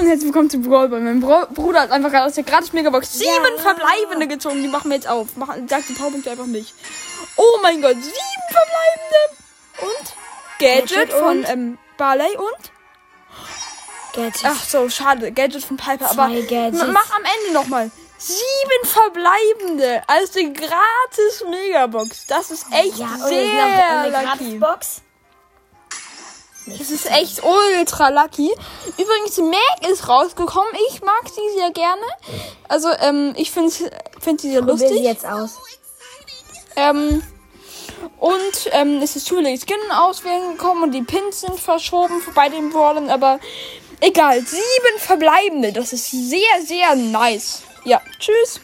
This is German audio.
Und herzlich willkommen zu Brawl Ball. Mein Bro Bruder hat einfach gerade aus der gratis Megabox sieben Ja. verbleibende gezogen. Die machen wir jetzt auf. Mach, sag die Powerpunkte einfach nicht. Oh mein Gott, sieben verbleibende. Und Gadget, Gadget von und? ähm, Barley und. Gadget. Ach so, schade. Gadget von Piper. Zwei aber Gadgets. mach am Ende nochmal. Sieben verbleibende als die gratis Megabox. Das ist echt ja, und sehr noch eine lucky. Gratisbox. Das ist echt ultra lucky. Übrigens, Meg ist rausgekommen. Ich mag sie sehr gerne. Also, ähm, ich finde find sie sehr Probier lustig. sie jetzt aus. Ähm, und ähm, es ist zufällig Skin auswählen gekommen und die Pins sind verschoben bei den Brawlern, aber egal. Sieben verbleibende. Das ist sehr, sehr nice. Ja, tschüss.